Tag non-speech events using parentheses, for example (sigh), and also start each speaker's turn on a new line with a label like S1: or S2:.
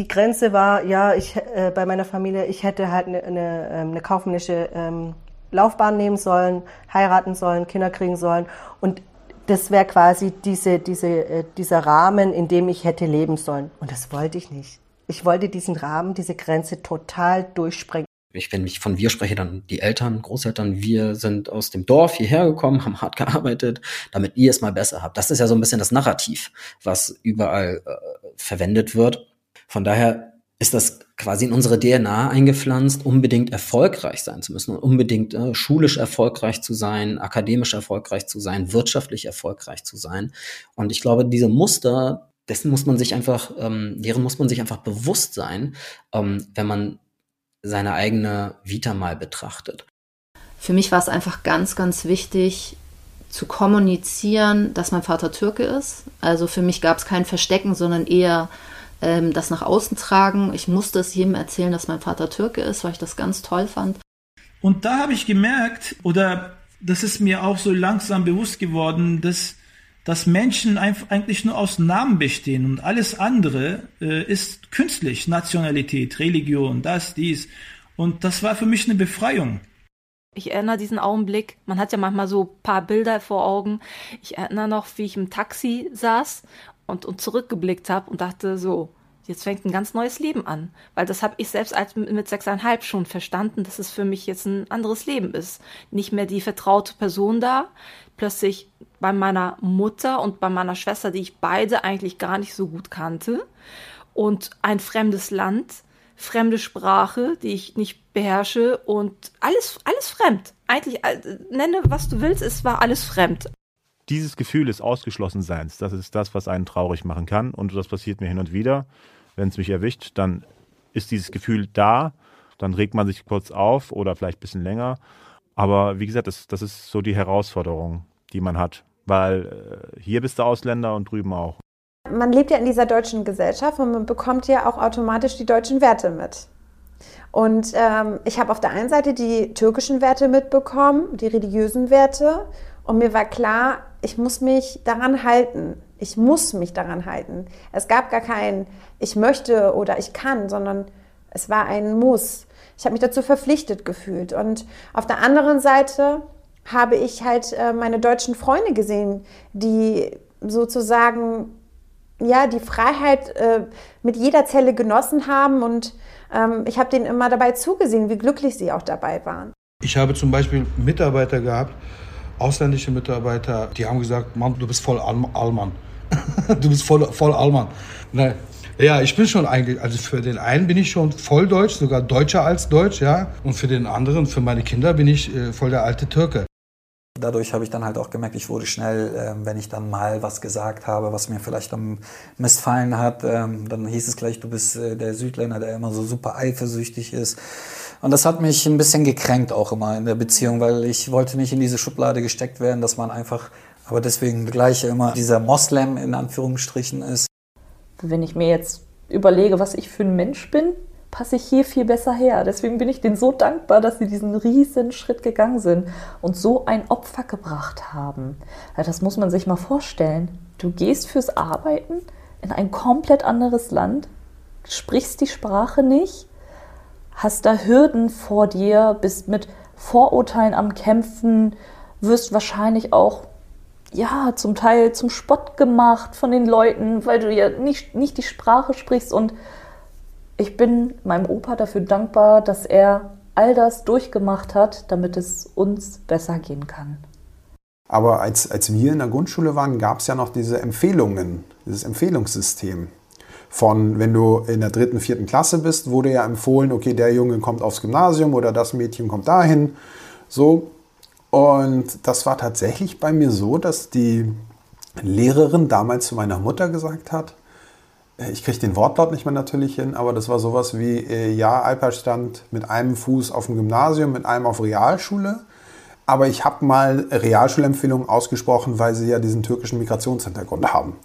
S1: die Grenze war, ja, ich äh, bei meiner Familie, ich hätte halt eine, eine, ähm, eine kaufmännische ähm, Laufbahn nehmen sollen, heiraten sollen, Kinder kriegen sollen. Und das wäre quasi diese, diese, äh, dieser Rahmen, in dem ich hätte leben sollen. Und das wollte ich nicht. Ich wollte diesen Rahmen, diese Grenze total durchsprengen.
S2: Ich, wenn ich von wir spreche, dann die Eltern, Großeltern, wir sind aus dem Dorf hierher gekommen, haben hart gearbeitet, damit ihr es mal besser habt. Das ist ja so ein bisschen das Narrativ, was überall äh, verwendet wird. Von daher ist das quasi in unsere DNA eingepflanzt, unbedingt erfolgreich sein zu müssen und unbedingt äh, schulisch erfolgreich zu sein, akademisch erfolgreich zu sein, wirtschaftlich erfolgreich zu sein. Und ich glaube, diese Muster, dessen muss man sich einfach, ähm, deren muss man sich einfach bewusst sein, ähm, wenn man seine eigene Vita mal betrachtet.
S3: Für mich war es einfach ganz, ganz wichtig, zu kommunizieren, dass mein Vater Türke ist. Also für mich gab es kein Verstecken, sondern eher ähm, das nach außen tragen. Ich musste es jedem erzählen, dass mein Vater Türke ist, weil ich das ganz toll fand.
S4: Und da habe ich gemerkt, oder das ist mir auch so langsam bewusst geworden, dass, dass Menschen eigentlich nur aus Namen bestehen und alles andere äh, ist künstlich, Nationalität, Religion, das, dies. Und das war für mich eine Befreiung.
S5: Ich erinnere diesen Augenblick, man hat ja manchmal so ein paar Bilder vor Augen. Ich erinnere noch, wie ich im Taxi saß und, und zurückgeblickt habe und dachte so, jetzt fängt ein ganz neues Leben an. Weil das habe ich selbst als mit sechseinhalb schon verstanden, dass es für mich jetzt ein anderes Leben ist. Nicht mehr die vertraute Person da, plötzlich bei meiner Mutter und bei meiner Schwester, die ich beide eigentlich gar nicht so gut kannte. Und ein fremdes Land, fremde Sprache, die ich nicht beherrsche und alles, alles fremd. Eigentlich, äh, nenne was du willst, es war alles fremd
S6: dieses Gefühl des Ausgeschlossenseins, das ist das, was einen traurig machen kann. Und das passiert mir hin und wieder. Wenn es mich erwischt, dann ist dieses Gefühl da. Dann regt man sich kurz auf oder vielleicht ein bisschen länger. Aber wie gesagt, das, das ist so die Herausforderung, die man hat. Weil äh, hier bist du Ausländer und drüben auch.
S7: Man lebt ja in dieser deutschen Gesellschaft und man bekommt ja auch automatisch die deutschen Werte mit. Und ähm, ich habe auf der einen Seite die türkischen Werte mitbekommen, die religiösen Werte. Und mir war klar, ich muss mich daran halten. Ich muss mich daran halten. Es gab gar kein ich möchte oder ich kann, sondern es war ein Muss. Ich habe mich dazu verpflichtet gefühlt. Und auf der anderen Seite habe ich halt äh, meine deutschen Freunde gesehen, die sozusagen ja die Freiheit äh, mit jeder Zelle genossen haben und ähm, ich habe denen immer dabei zugesehen, wie glücklich sie auch dabei waren.
S8: Ich habe zum Beispiel Mitarbeiter gehabt, ausländische Mitarbeiter, die haben gesagt, Mann, du bist voll Allmann. (laughs) du bist voll, voll Allmann. Ne, ja, ich bin schon eigentlich, also für den einen bin ich schon voll deutsch, sogar deutscher als deutsch, ja. Und für den anderen, für meine Kinder bin ich äh, voll der alte Türke.
S9: Dadurch habe ich dann halt auch gemerkt, ich wurde schnell, ähm, wenn ich dann mal was gesagt habe, was mir vielleicht am missfallen hat, ähm, dann hieß es gleich, du bist äh, der Südländer, der immer so super eifersüchtig ist. Und das hat mich ein bisschen gekränkt auch immer in der Beziehung, weil ich wollte nicht in diese Schublade gesteckt werden, dass man einfach, aber deswegen gleich immer dieser Moslem in Anführungsstrichen ist.
S10: Wenn ich mir jetzt überlege, was ich für ein Mensch bin, passe ich hier viel besser her. Deswegen bin ich denen so dankbar, dass sie diesen riesen Schritt gegangen sind und so ein Opfer gebracht haben. Das muss man sich mal vorstellen. Du gehst fürs Arbeiten in ein komplett anderes Land, sprichst die Sprache nicht hast da Hürden vor dir, bist mit Vorurteilen am Kämpfen, wirst wahrscheinlich auch ja, zum Teil zum Spott gemacht von den Leuten, weil du ja nicht, nicht die Sprache sprichst. Und ich bin meinem Opa dafür dankbar, dass er all das durchgemacht hat, damit es uns besser gehen kann.
S11: Aber als, als wir in der Grundschule waren, gab es ja noch diese Empfehlungen, dieses Empfehlungssystem von, wenn du in der dritten, vierten Klasse bist, wurde ja empfohlen, okay, der Junge kommt aufs Gymnasium oder das Mädchen kommt dahin. So. Und das war tatsächlich bei mir so, dass die Lehrerin damals zu meiner Mutter gesagt hat, ich kriege den Wortlaut nicht mehr natürlich hin, aber das war sowas wie, äh, ja, Alper stand mit einem Fuß auf dem Gymnasium, mit einem auf Realschule. Aber ich habe mal Realschulempfehlungen ausgesprochen, weil sie ja diesen türkischen Migrationshintergrund haben.